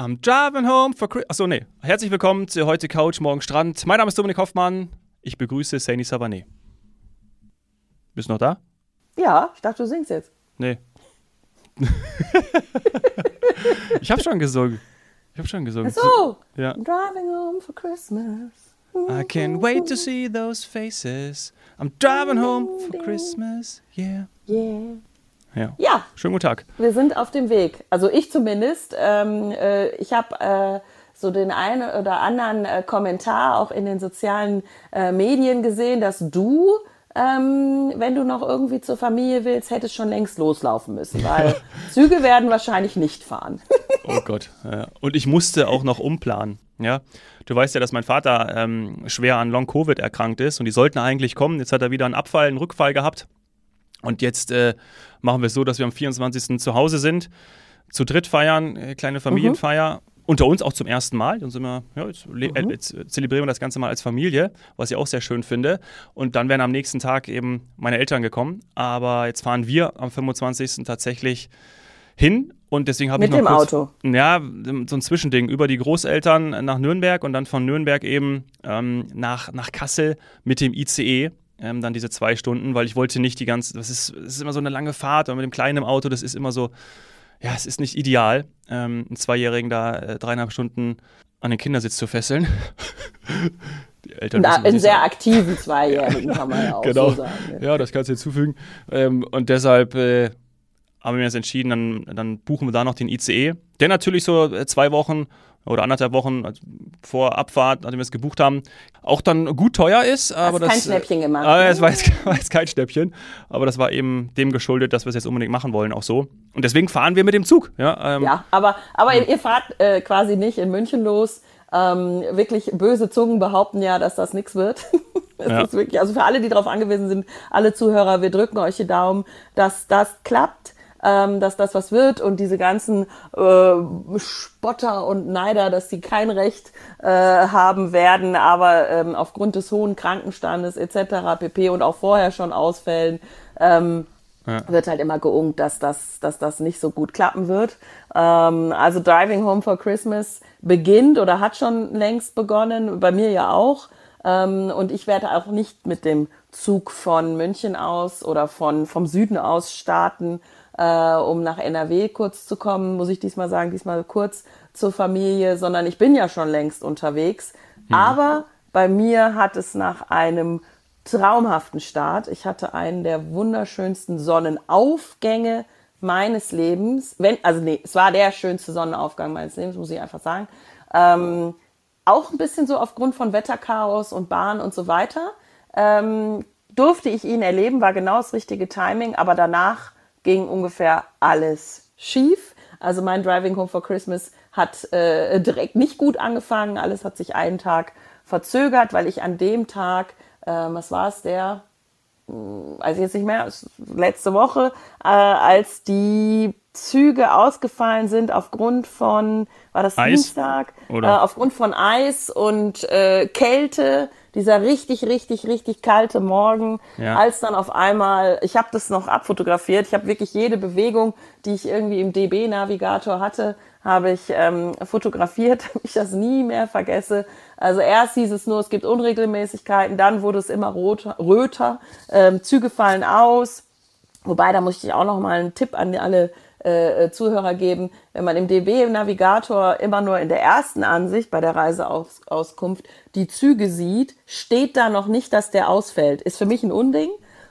I'm driving home for Christmas. Achso, nee. Herzlich willkommen zu heute Couch, morgen Strand. Mein Name ist Dominik Hoffmann. Ich begrüße Saini Savané. Bist du noch da? Ja, ich dachte, du singst jetzt. Nee. ich hab schon gesungen. Ich hab schon gesungen. Ach so. Ja. I'm driving home for Christmas. I can't wait to see those faces. I'm driving home for Christmas. Yeah. Yeah. Ja. Ja, Schönen guten Tag. wir sind auf dem Weg. Also ich zumindest. Ähm, äh, ich habe äh, so den einen oder anderen äh, Kommentar auch in den sozialen äh, Medien gesehen, dass du, ähm, wenn du noch irgendwie zur Familie willst, hättest schon längst loslaufen müssen, weil Züge werden wahrscheinlich nicht fahren. Oh Gott. Und ich musste auch noch umplanen. Ja, du weißt ja, dass mein Vater ähm, schwer an Long Covid erkrankt ist und die sollten eigentlich kommen. Jetzt hat er wieder einen Abfall, einen Rückfall gehabt. Und jetzt äh, machen wir es so, dass wir am 24. zu Hause sind, zu dritt feiern, äh, kleine Familienfeier. Unter uns auch zum ersten Mal. Dann sind wir, ja, jetzt, äh, jetzt äh, zelebrieren wir das Ganze mal als Familie, was ich auch sehr schön finde. Und dann wären am nächsten Tag eben meine Eltern gekommen. Aber jetzt fahren wir am 25. tatsächlich hin. Und deswegen habe ich Mit noch dem kurz, Auto. Ja, so ein Zwischending über die Großeltern nach Nürnberg und dann von Nürnberg eben ähm, nach, nach Kassel mit dem ICE. Ähm, dann diese zwei Stunden, weil ich wollte nicht die ganze, das ist, das ist immer so eine lange Fahrt und mit dem kleinen Auto, das ist immer so, ja, es ist nicht ideal, ähm, einen Zweijährigen da äh, dreieinhalb Stunden an den Kindersitz zu fesseln. die Eltern Na, einen sehr sage. aktiven Zweijährigen kann man ja auch Genau. so sagen. Ja, das kannst du hinzufügen. Ähm, und deshalb äh, haben wir uns entschieden, dann, dann buchen wir da noch den ICE, der natürlich so äh, zwei Wochen oder anderthalb Wochen also vor Abfahrt, nachdem wir es gebucht haben, auch dann gut teuer ist. Aber kein das, Schnäppchen gemacht, Ah, ne? es war jetzt, war jetzt kein Schnäppchen, aber das war eben dem geschuldet, dass wir es jetzt unbedingt machen wollen, auch so. Und deswegen fahren wir mit dem Zug. Ja, ähm, Ja, aber, aber ihr, ihr fahrt äh, quasi nicht in München los. Ähm, wirklich böse Zungen behaupten ja, dass das nichts wird. Ja. ist wirklich, also für alle, die darauf angewiesen sind, alle Zuhörer, wir drücken euch die Daumen, dass das klappt, ähm, dass das was wird und diese ganzen äh, Spotter und Neider, dass die kein Recht äh, haben werden, aber ähm, aufgrund des hohen Krankenstandes etc. pp. und auch vorher schon Ausfällen ähm, wird halt immer geungt, dass das, dass das nicht so gut klappen wird. Ähm, also Driving Home for Christmas beginnt oder hat schon längst begonnen, bei mir ja auch. Ähm, und ich werde auch nicht mit dem Zug von München aus oder von, vom Süden aus starten, äh, um nach NRW kurz zu kommen, muss ich diesmal sagen, diesmal kurz zur Familie, sondern ich bin ja schon längst unterwegs. Aber bei mir hat es nach einem traumhaften Start. Ich hatte einen der wunderschönsten Sonnenaufgänge meines Lebens. Wenn, also nee, es war der schönste Sonnenaufgang meines Lebens, muss ich einfach sagen. Ähm, auch ein bisschen so aufgrund von Wetterchaos und Bahn und so weiter. Ähm, durfte ich ihn erleben, war genau das richtige Timing, aber danach ging ungefähr alles schief. Also mein Driving Home for Christmas hat äh, direkt nicht gut angefangen. Alles hat sich einen Tag verzögert, weil ich an dem Tag, äh, was war es, der, also jetzt nicht mehr, letzte Woche, äh, als die Züge ausgefallen sind aufgrund von, war das Eis? Dienstag? Äh, aufgrund von Eis und äh, Kälte, dieser richtig, richtig, richtig kalte Morgen, Ja. als dann auf einmal, ich habe das noch abfotografiert, ich habe wirklich jede Bewegung, die ich irgendwie im DB-Navigator hatte, habe ich ähm, fotografiert, damit ich das nie mehr vergesse. Also erst hieß es nur, es gibt Unregelmäßigkeiten, dann wurde es immer roter, röter, ähm, Züge fallen aus. Wobei, da muss ich auch noch mal einen Tipp an alle äh, Zuhörer geben. Wenn man im DB-Navigator immer nur in der ersten Ansicht bei der Reiseauskunft die Züge sieht, steht da noch nicht, dass der ausfällt. Ist für mich ein Unding.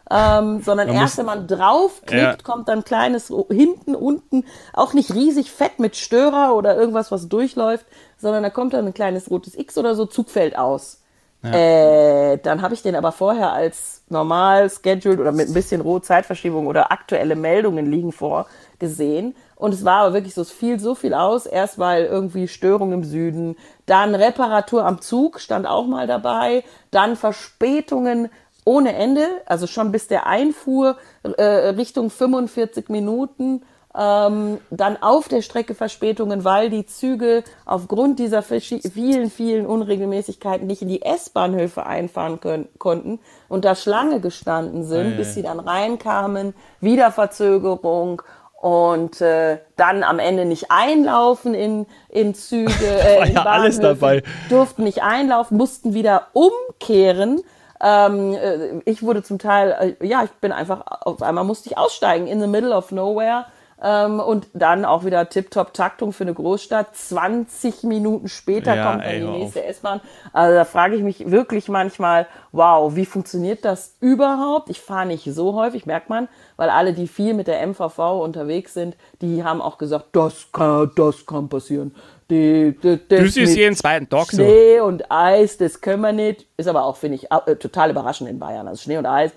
Ähm, sondern Man erst wenn man draufklickt, Ja. kommt dann ein kleines hinten, unten, auch nicht riesig fett mit Störer oder irgendwas, was durchläuft, sondern da kommt dann ein kleines rotes X oder so, Zug fällt aus. Äh, dann habe ich den aber vorher als normal scheduled oder mit ein bisschen rohe Zeitverschiebung oder aktuelle Meldungen liegen vor gesehen. Und es war aber wirklich so, es fiel so viel aus. Erst weil irgendwie Störung im Süden, dann Reparatur am Zug stand auch mal dabei, dann Verspätungen ohne Ende, also schon bis der Einfuhr äh, Richtung 45 Minuten. Ähm, dann auf der Strecke Verspätungen, weil die Züge aufgrund dieser vielen, vielen Unregelmäßigkeiten nicht in die S-Bahnhöfe einfahren können, konnten und da Schlange gestanden sind, Ei, bis sie dann reinkamen, wieder Verzögerung. und äh, dann am Ende nicht einlaufen in, in Züge, äh, War in ja alles dabei. durften nicht einlaufen, mussten wieder umkehren. Ähm, äh, ich wurde zum Teil, äh, ja, ich bin einfach, auf einmal musste ich aussteigen in the middle of nowhere. Ähm, und dann auch wieder Tip-Top-Taktung für eine Großstadt. 20 Minuten später Ja, kommt dann ey, die nächste S-Bahn. Also da frage ich mich wirklich manchmal, wow, wie funktioniert das überhaupt? Ich fahre nicht so häufig, merkt man, weil alle, die viel mit der MVV unterwegs sind, die haben auch gesagt, das kann, das kann passieren. Die, die, das ist mit jeden zweiten Tag so. Schnee und Eis, das können wir nicht. Ist aber auch, finde ich, äh, total überraschend in Bayern. Also Schnee und Eis,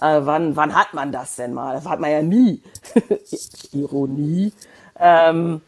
äh, wann, wann hat man das denn mal? Das hat man ja nie. Ironie. Ähm,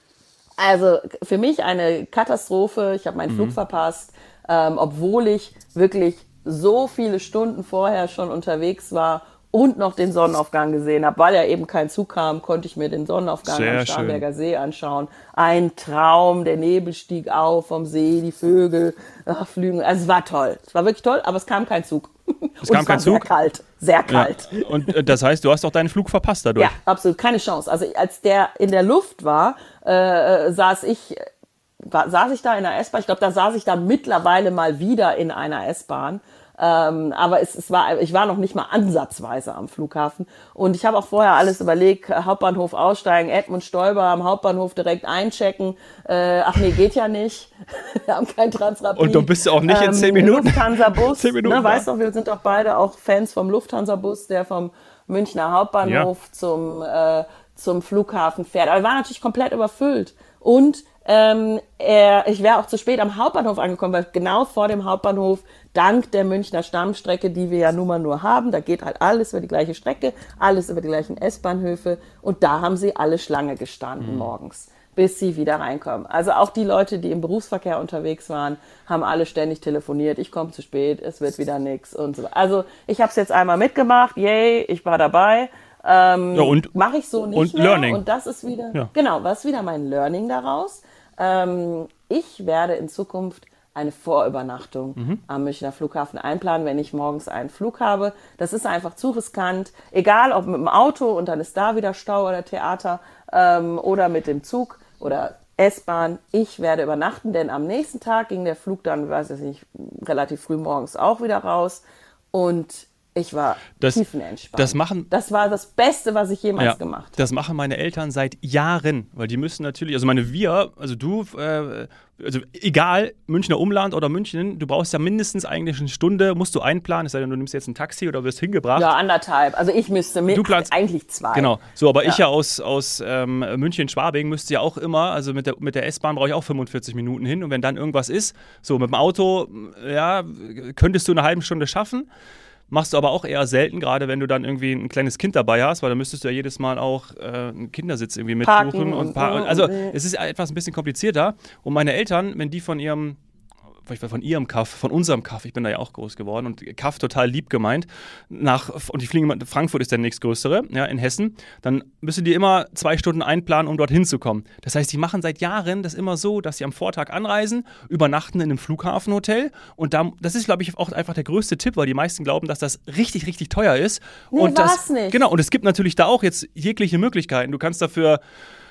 also für mich eine Katastrophe. Ich habe meinen Mhm. Flug verpasst, ähm, obwohl ich wirklich so viele Stunden vorher schon unterwegs war und noch den Sonnenaufgang gesehen habe, weil ja eben kein Zug kam, konnte ich mir den Sonnenaufgang Sehr am schön. Starnberger See anschauen. Ein Traum, der Nebel stieg auf vom See, die Vögel ach, flügen. Also es war toll. Es war wirklich toll, aber es kam kein Zug. Es kam kein es war Zug? Sehr kalt, sehr Ja. kalt. Und äh, das heißt, du hast auch deinen Flug verpasst dadurch. Ja, absolut, keine Chance. Also als der in der Luft war, äh, saß ich, saß ich da in einer S-Bahn. Ich glaube, da saß ich dann mittlerweile mal wieder in einer S-Bahn. Ähm, aber es, es war, ich war noch nicht mal ansatzweise am Flughafen. Und ich habe auch vorher alles überlegt, Hauptbahnhof aussteigen, Edmund Stoiber am Hauptbahnhof direkt einchecken. Äh, ach nee, geht ja nicht. Wir haben kein Transrapid. Und du bist ja auch nicht in zehn Ähm, Minuten. Lufthansa-Bus, Zehn Minuten ne, weißt du, wir sind doch beide auch Fans vom Lufthansa-Bus, der vom Münchner Hauptbahnhof zum, äh, zum Flughafen fährt. Aber er war natürlich komplett überfüllt. Und ähm, er, ich wäre auch zu spät am Hauptbahnhof angekommen, weil genau vor dem Hauptbahnhof, dank der Münchner Stammstrecke, die wir ja nun mal nur haben, da geht halt alles über die gleiche Strecke, alles über die gleichen S-Bahnhöfe. Und da haben sie alle Schlange gestanden morgens bis sie wieder reinkommen. Also auch die Leute, die im Berufsverkehr unterwegs waren, haben alle ständig telefoniert. Ich komme zu spät, es wird wieder nix und so. Also ich habe es jetzt einmal mitgemacht, yay, ich war dabei. Ähm, Ja, und- mache ich so nicht und mehr. Learning. Und das ist wieder Ja. genau, was wieder mein Learning daraus. Ähm, ich werde in Zukunft eine Vorübernachtung Mhm. am Münchner Flughafen einplanen, wenn ich morgens einen Flug habe. Das ist einfach zu riskant. Egal ob mit dem Auto und dann ist da wieder Stau oder Theater ähm, oder mit dem Zug oder S-Bahn. Ich werde übernachten, denn am nächsten Tag ging der Flug dann, weiß ich nicht, relativ früh morgens auch wieder raus. Und ich war Das- tiefenentspannt. das machen- das war das Beste, was ich jemals Ja, gemacht habe. das machen meine Eltern seit Jahren, weil die müssen natürlich, also meine wir, also du, äh, also egal, Münchner Umland oder München, du brauchst ja mindestens eigentlich eine Stunde, musst du einplanen, es sei denn, du nimmst jetzt ein Taxi oder wirst hingebracht. Ja, anderthalb. Also ich müsste mit Du planst- eigentlich zwei. Genau, so, aber ich Ja. ja aus, aus ähm, München-Schwabing müsste ja auch immer, also mit der, mit der S-Bahn brauche ich auch 45 Minuten hin und wenn dann irgendwas ist, so mit dem Auto, ja, könntest du eine halbe Stunde schaffen, machst du aber auch eher selten, gerade wenn du dann irgendwie ein kleines Kind dabei hast, weil dann müsstest du ja jedes Mal auch äh, einen Kindersitz irgendwie Parken mitbuchen und, und- par- und- also und- es ist etwas ein bisschen komplizierter. Und meine Eltern, wenn die von ihrem von ihrem Kaff, von unserem Kaff, ich bin da ja auch groß geworden und Kaff total lieb gemeint, nach, und die fliegen, immer- Frankfurt ist der nächstgrößere, ja, in Hessen, dann müssen die immer zwei Stunden einplanen, um dorthin zu kommen. Das heißt, die machen seit Jahren das immer so, dass sie am Vortag anreisen, übernachten in einem Flughafenhotel und da, das ist, glaube ich, auch einfach der größte Tipp, weil die meisten glauben, dass das richtig, richtig teuer ist. Nee, und das, nicht. Genau, und es gibt natürlich da auch jetzt jegliche Möglichkeiten. Du kannst dafür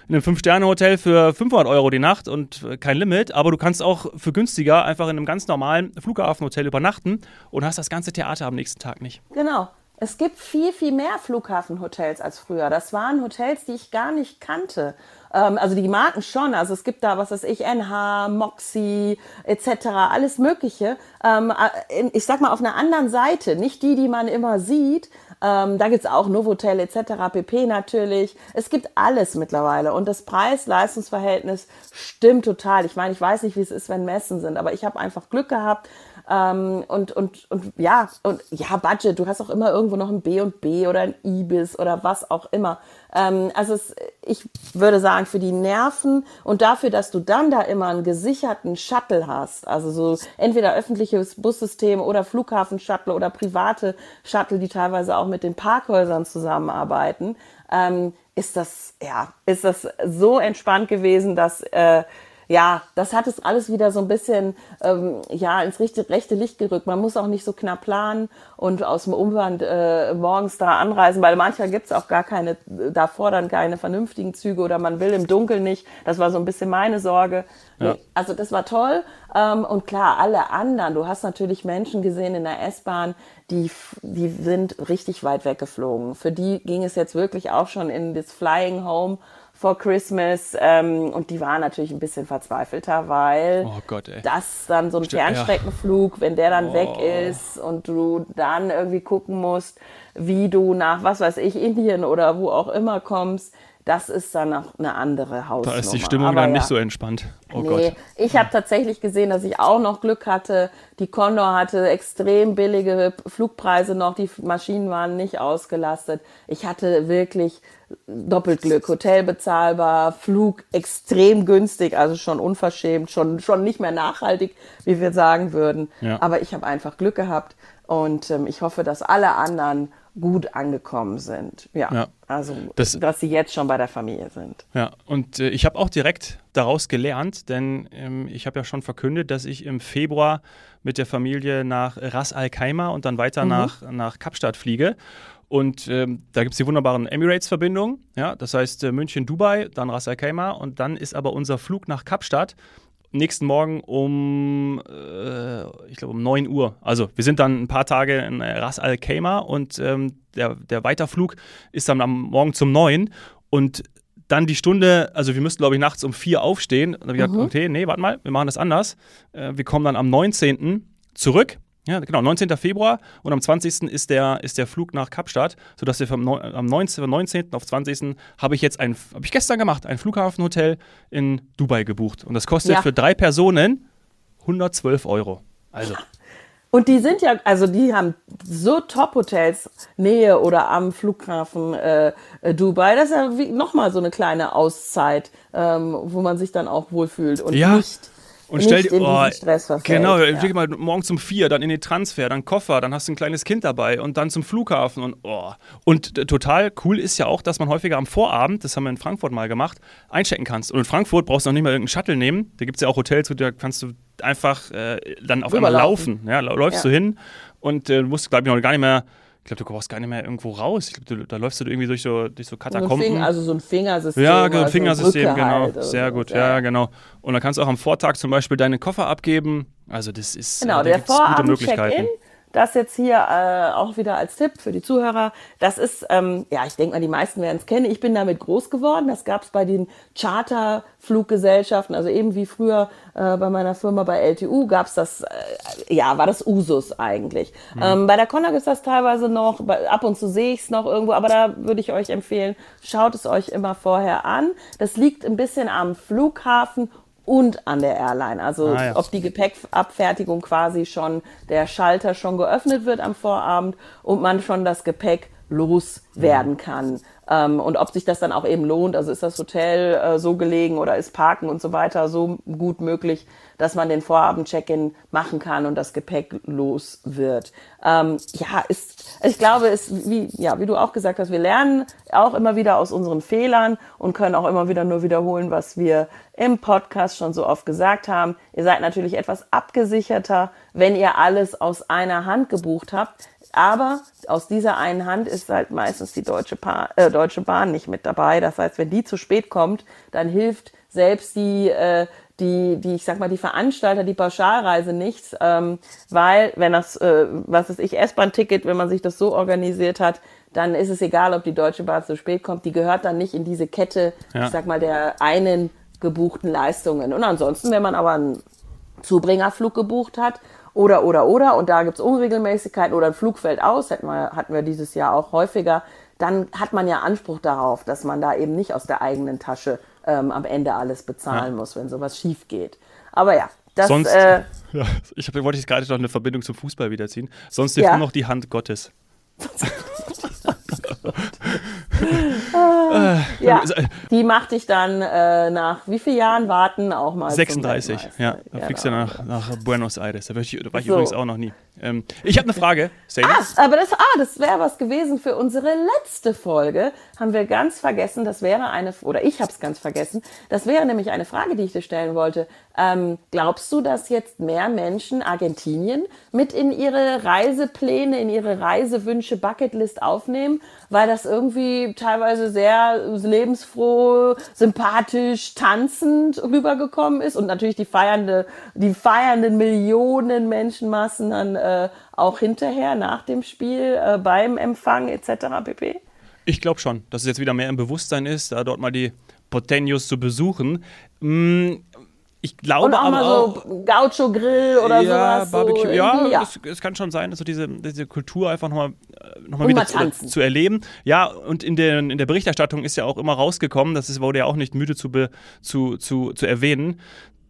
in einem Fünf-Sterne-Hotel für 500 Euro die Nacht und äh, kein Limit, aber du kannst auch für günstiger einfach in einem ganz normalen Flughafenhotel übernachten und hast das ganze Theater am nächsten Tag nicht. Genau. Es gibt viel, viel mehr Flughafenhotels als früher. Das waren Hotels, die ich gar nicht kannte. Ähm, also die Marken schon. Also es gibt da, was weiß ich, NH, Moxie etc., alles Mögliche. Ähm, äh, ich sag mal auf einer anderen Seite, nicht die, die man immer sieht. Ähm, da gibt's auch Novotel etc., PP natürlich. Es gibt alles mittlerweile. Und das Preis-Leistungs-Verhältnis stimmt total. Ich meine, ich weiß nicht, wie es ist, wenn Messen sind, aber ich habe einfach Glück gehabt. Ähm, und, und, und ja, und ja, Budget, du hast auch immer irgendwo noch ein B und B oder ein Ibis oder was auch immer. Ähm, also es, ich würde sagen, für die Nerven und dafür, dass du dann da immer einen gesicherten Shuttle hast, also so entweder öffentliches Bussystem oder Flughafen-Shuttle oder private Shuttle, die teilweise auch mit den Parkhäusern zusammenarbeiten, ähm, ist das, ja, ist das so entspannt gewesen, dass äh, ja, das hat es alles wieder so ein bisschen ähm, ja ins rechte, rechte Licht gerückt. Man muss auch nicht so knapp planen und aus dem Umwand äh, morgens da anreisen, weil manchmal gibt's auch gar keine, davor dann keine vernünftigen Züge oder man will im Dunkeln nicht. Das war so ein bisschen meine Sorge. Ja. Also das war toll. Ähm, und klar, alle anderen, du hast natürlich Menschen gesehen in der S-Bahn, die, die sind richtig weit weggeflogen. Für die ging es jetzt wirklich auch schon in das Flying Home for Christmas ähm, und die waren natürlich ein bisschen verzweifelter, weil oh Gott, das dann so ein Fernstreckenflug, wenn der dann oh. weg ist und du dann irgendwie gucken musst, wie du nach, was weiß ich, Indien oder wo auch immer kommst, das ist dann auch eine andere Hausnummer. Da ist die Stimmung Aber dann ja. nicht so entspannt. Oh nee, Gott. ich habe tatsächlich gesehen, dass ich auch noch Glück hatte. Die Condor hatte extrem billige Flugpreise noch, die Maschinen waren nicht ausgelastet. Ich hatte wirklich doppelt Glück. Hotel bezahlbar, Flug extrem günstig, also schon unverschämt, schon, schon nicht mehr nachhaltig, wie wir sagen würden. Ja. Aber ich habe einfach Glück gehabt und ähm, ich hoffe, dass alle anderen gut angekommen sind. Ja, ja. also das, dass sie jetzt schon bei der Familie sind. Ja, und äh, ich habe auch direkt daraus gelernt, denn ähm, ich habe ja schon verkündet, dass ich im Februar mit der Familie nach Ras Al Khaimah und dann weiter mhm. nach, nach Kapstadt fliege. Und ähm, da gibt es die wunderbaren Emirates-Verbindungen. Ja, das heißt äh, München, Dubai, dann Ras Al Khaimah und dann ist aber unser Flug nach Kapstadt nächsten Morgen um, äh, ich glaube, um 9 Uhr. Also wir sind dann ein paar Tage in Ras Al Khaimah und ähm, der, der Weiterflug ist dann am Morgen zum 9 und dann die Stunde, also wir müssten, glaube ich, nachts um 4 aufstehen. Und dann habe ich mhm. gesagt, okay, nee, warte mal, wir machen das anders. Äh, wir kommen dann am 19. zurück ja, genau, 19. Februar und am 20. ist der, ist der Flug nach Kapstadt, sodass wir vom, am 19. 19. auf 20. habe ich jetzt ein, habe ich gestern gemacht, ein Flughafenhotel in Dubai gebucht. Und das kostet ja. für drei Personen 112 Euro. Also. Und die sind ja, also die haben so Top-Hotels, Nähe oder am Flughafen äh, äh Dubai. Das ist ja nochmal so eine kleine Auszeit, ähm, wo man sich dann auch wohlfühlt und ja. nicht und stell dir, oh, Stress genau, ja. mal morgens um vier, dann in den Transfer, dann Koffer, dann hast du ein kleines Kind dabei und dann zum Flughafen und oh. Und äh, total cool ist ja auch, dass man häufiger am Vorabend, das haben wir in Frankfurt mal gemacht, einchecken kannst. Und in Frankfurt brauchst du noch nicht mal irgendeinen Shuttle nehmen. Da gibt es ja auch Hotels, wo da kannst du einfach äh, dann auf einmal laufen. Ja, läufst ja. du hin und äh, musst, glaube ich, noch gar nicht mehr ich glaube, du brauchst gar nicht mehr irgendwo raus. Ich glaube, da läufst du irgendwie durch so, durch so Katakomben. So also so ein Fingersystem. Ja, genau, ein Fingersystem, also genau. Halt Sehr gut, ja. ja. genau. Und dann kannst du auch am Vortag zum Beispiel deine Koffer abgeben. Also das ist genau, äh, der Vorabend-Check-In das jetzt hier äh, auch wieder als Tipp für die Zuhörer. Das ist, ähm, ja, ich denke mal, die meisten werden es kennen. Ich bin damit groß geworden. Das gab es bei den Charterfluggesellschaften, also eben wie früher äh, bei meiner Firma bei LTU gab es das, äh, ja, war das Usus eigentlich. Mhm. Ähm, bei der Connag ist das teilweise noch, bei, ab und zu sehe ich es noch irgendwo, aber da würde ich euch empfehlen, schaut es euch immer vorher an. Das liegt ein bisschen am Flughafen und an der Airline. Also ah, ja. ob die Gepäckabfertigung quasi schon, der Schalter schon geöffnet wird am Vorabend und man schon das Gepäck loswerden mhm. kann. Ähm, und ob sich das dann auch eben lohnt, also ist das Hotel äh, so gelegen oder ist Parken und so weiter so gut möglich, dass man den Vorabend-Check-in machen kann und das Gepäck los wird. Ähm, ja, ist, ich glaube, ist wie, ja, wie du auch gesagt hast, wir lernen auch immer wieder aus unseren Fehlern und können auch immer wieder nur wiederholen, was wir im Podcast schon so oft gesagt haben. Ihr seid natürlich etwas abgesicherter, wenn ihr alles aus einer Hand gebucht habt. Aber aus dieser einen Hand ist halt meistens die Deutsche, pa äh, Deutsche Bahn nicht mit dabei. Das heißt, wenn die zu spät kommt, dann hilft selbst die, äh, die, die, ich sag mal, die Veranstalter, die Pauschalreise nichts, ähm, weil wenn das, äh, was ist ich, S-Bahn-Ticket, wenn man sich das so organisiert hat, dann ist es egal, ob die Deutsche Bahn zu spät kommt. Die gehört dann nicht in diese Kette, ja. ich sag mal, der einen gebuchten Leistungen. Und ansonsten, wenn man aber einen Zubringerflug gebucht hat oder, oder, oder, und da gibt's Unregelmäßigkeiten oder ein Flug fällt aus, hatten wir, hatten wir dieses Jahr auch häufiger, dann hat man ja Anspruch darauf, dass man da eben nicht aus der eigenen Tasche ähm, am Ende alles bezahlen ja. muss, wenn sowas schief geht. Aber ja, das, Sonst, äh, ja, ich hab, wollte jetzt gerade noch eine Verbindung zum Fußball wiederziehen. Sonst hilft ja. nur noch die Hand Gottes. ah, ja, die macht dich dann äh, nach wie vielen Jahren warten auch mal. 36, ja. Da ja, fliegst du nach, nach Buenos Aires. Da war ich, da war ich so. übrigens auch noch nie. Ähm, ich habe eine Frage, Sadie. Ah, aber das, ah, das wäre was gewesen für unsere letzte Folge. Haben wir ganz vergessen, das wäre eine, oder ich habe es ganz vergessen, das wäre nämlich eine Frage, die ich dir stellen wollte. Ähm, glaubst du, dass jetzt mehr Menschen Argentinien mit in ihre Reisepläne, in ihre Reisewünsche, Bucketlist aufnehmen, weil das irgendwie teilweise sehr lebensfroh, sympathisch, tanzend rübergekommen ist und natürlich die feiernde, die feiernden Millionen Menschenmassen dann äh, auch hinterher nach dem Spiel äh, beim Empfang etc. pp. Ich glaube schon, dass es jetzt wieder mehr im Bewusstsein ist, da dort mal die Porteños zu besuchen. Mm, ich glaube Und auch aber mal auch, so Gaucho-Grill oder ja, sowas. Barbecue, so ja, irgendwie, Es, es kann schon sein, also diese, diese Kultur einfach nochmal noch mal Und wieder mal zu, zu erleben. Ja, und in der, in der Berichterstattung ist ja auch immer rausgekommen, das ist, wurde ja auch nicht müde zu, be, zu, zu, zu erwähnen,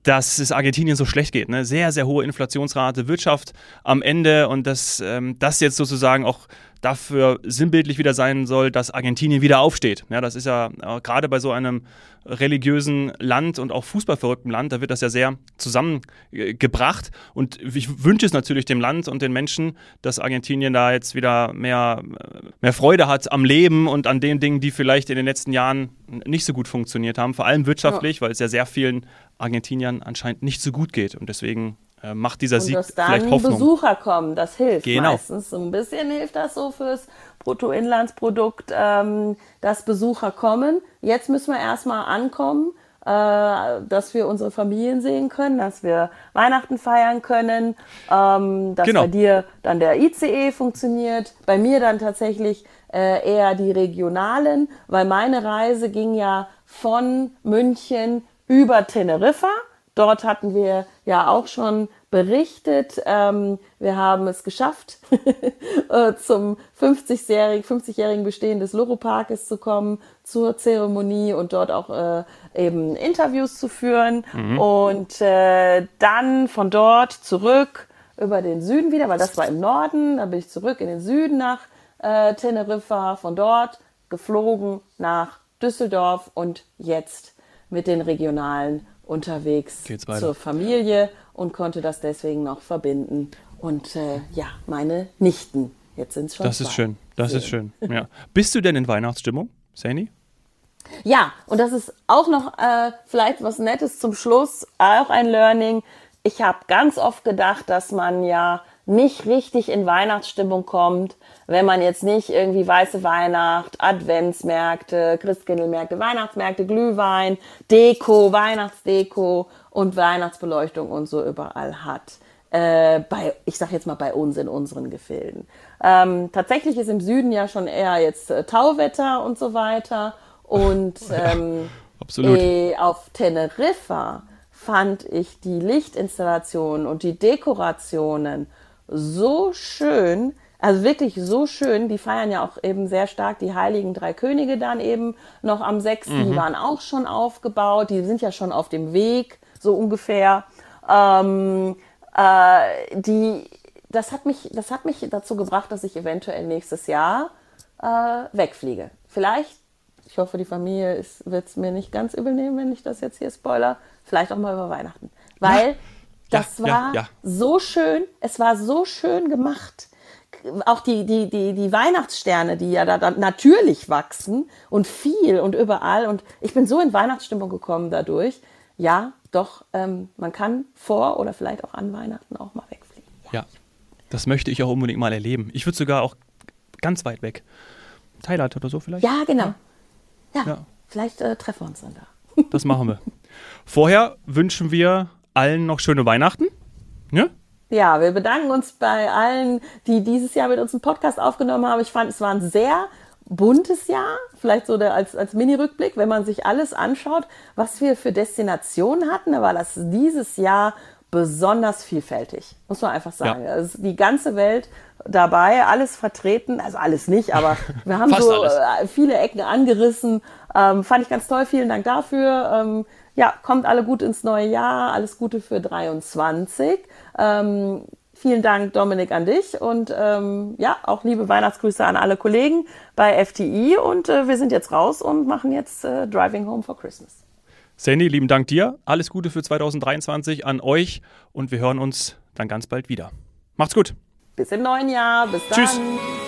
dass es Argentinien so schlecht geht. Ne? Sehr, sehr hohe Inflationsrate, Wirtschaft am Ende und dass ähm, das jetzt sozusagen auch dafür sinnbildlich wieder sein soll, dass Argentinien wieder aufsteht. Ja, das ist ja äh, gerade bei so einem religiösen Land und auch fußballverrückten Land, da wird das ja sehr zusammengebracht. Und ich wünsche es natürlich dem Land und den Menschen, dass Argentinien da jetzt wieder mehr, mehr Freude hat am Leben und an den Dingen, die vielleicht in den letzten Jahren nicht so gut funktioniert haben. Vor allem wirtschaftlich, weil es ja sehr vielen Argentiniern anscheinend nicht so gut geht. Und deswegen äh, macht dieser Und Sieg dass vielleicht dann Hoffnung. Besucher kommen, das hilft Genau. meistens. So ein bisschen hilft das so fürs Bruttoinlandsprodukt, ähm, dass Besucher kommen. Jetzt müssen wir erstmal ankommen, äh, dass wir unsere Familien sehen können, dass wir Weihnachten feiern können, ähm, dass Genau. bei dir dann der ICE funktioniert, bei mir dann tatsächlich äh, eher die regionalen, weil meine Reise ging ja von München über Teneriffa. Dort hatten wir ja auch schon berichtet. Ähm, wir haben es geschafft, äh, zum 50-jährigen 50 Bestehen des Loro-Parkes zu kommen, zur Zeremonie und dort auch äh, eben Interviews zu führen. Und äh, dann von dort zurück über den Süden wieder, weil das war im Norden. Dann bin ich zurück in den Süden nach äh, Teneriffa, von dort geflogen nach Düsseldorf und jetzt mit den Regionalen unterwegs zur Familie und konnte das deswegen noch verbinden. Und äh, ja, meine Nichten, jetzt sind es schon Das ist schön. Das ist Sehen. schön. Ja. Bist du denn in Weihnachtsstimmung, Sani? Ja, und das ist auch noch äh, vielleicht was Nettes zum Schluss, auch ein Learning. Ich habe ganz oft gedacht, dass man ja nicht richtig in Weihnachtsstimmung kommt, wenn man jetzt nicht irgendwie weiße Weihnacht, Adventsmärkte, Christkindlmärkte, Weihnachtsmärkte, Glühwein, Deko, Weihnachtsdeko und Weihnachtsbeleuchtung und so überall hat. Äh, bei, ich sag jetzt mal bei uns in unseren Gefilden. Ähm, tatsächlich ist im Süden ja schon eher jetzt äh, Tauwetter und so weiter. Und ähm, Absolut. äh, auf Teneriffa fand ich die Lichtinstallationen und die Dekorationen so schön, also wirklich so schön. Die feiern ja auch eben sehr stark die Heiligen Drei Könige dann eben noch am 6. Die waren auch schon aufgebaut, die sind ja schon auf dem Weg, so ungefähr. Ähm, äh, die, das, hat mich, das hat mich dazu gebracht, dass ich eventuell nächstes Jahr äh, wegfliege. Vielleicht ich hoffe, die Familie wird es mir nicht ganz übel nehmen, wenn ich das jetzt hier spoiler. Vielleicht auch mal über Weihnachten. Weil das ja, war ja. so schön, es war so schön gemacht. Auch die, die, die, die Weihnachtssterne, die ja da, da natürlich wachsen und viel und überall. Und ich bin so in Weihnachtsstimmung gekommen dadurch. Ja, doch, ähm, man kann vor oder vielleicht auch an Weihnachten auch mal wegfliegen. Ja. Das möchte ich auch unbedingt mal erleben. Ich würde sogar auch ganz weit weg. Thailand oder so vielleicht? Ja, genau. Ja, Ja. vielleicht äh, treffen wir uns dann da. Das machen wir. Vorher wünschen wir allen noch schöne Weihnachten. Ja? Ja, wir bedanken uns bei allen, die dieses Jahr mit uns einen Podcast aufgenommen haben. Ich fand, es war ein sehr buntes Jahr, vielleicht so der, als, als Mini-Rückblick, wenn man sich alles anschaut, was wir für Destinationen hatten, da war das dieses Jahr besonders vielfältig, muss man einfach sagen. Ja. Also die ganze Welt dabei, alles vertreten, also alles nicht, aber wir haben so alles. äh, viele Ecken angerissen. Ähm, fand ich ganz toll, vielen Dank dafür. Ähm, ja, kommt alle gut ins neue Jahr, alles Gute für 23. Ähm, vielen Dank, Dominik, an dich und ähm, ja, auch liebe Weihnachtsgrüße an alle Kollegen bei FTI und äh, wir sind jetzt raus und machen jetzt äh, Driving Home for Christmas. Sandy, lieben Dank dir. Alles Gute für 2023 an euch und wir hören uns dann ganz bald wieder. Macht's gut. Bis im neuen Jahr, bis Tschüss. dann.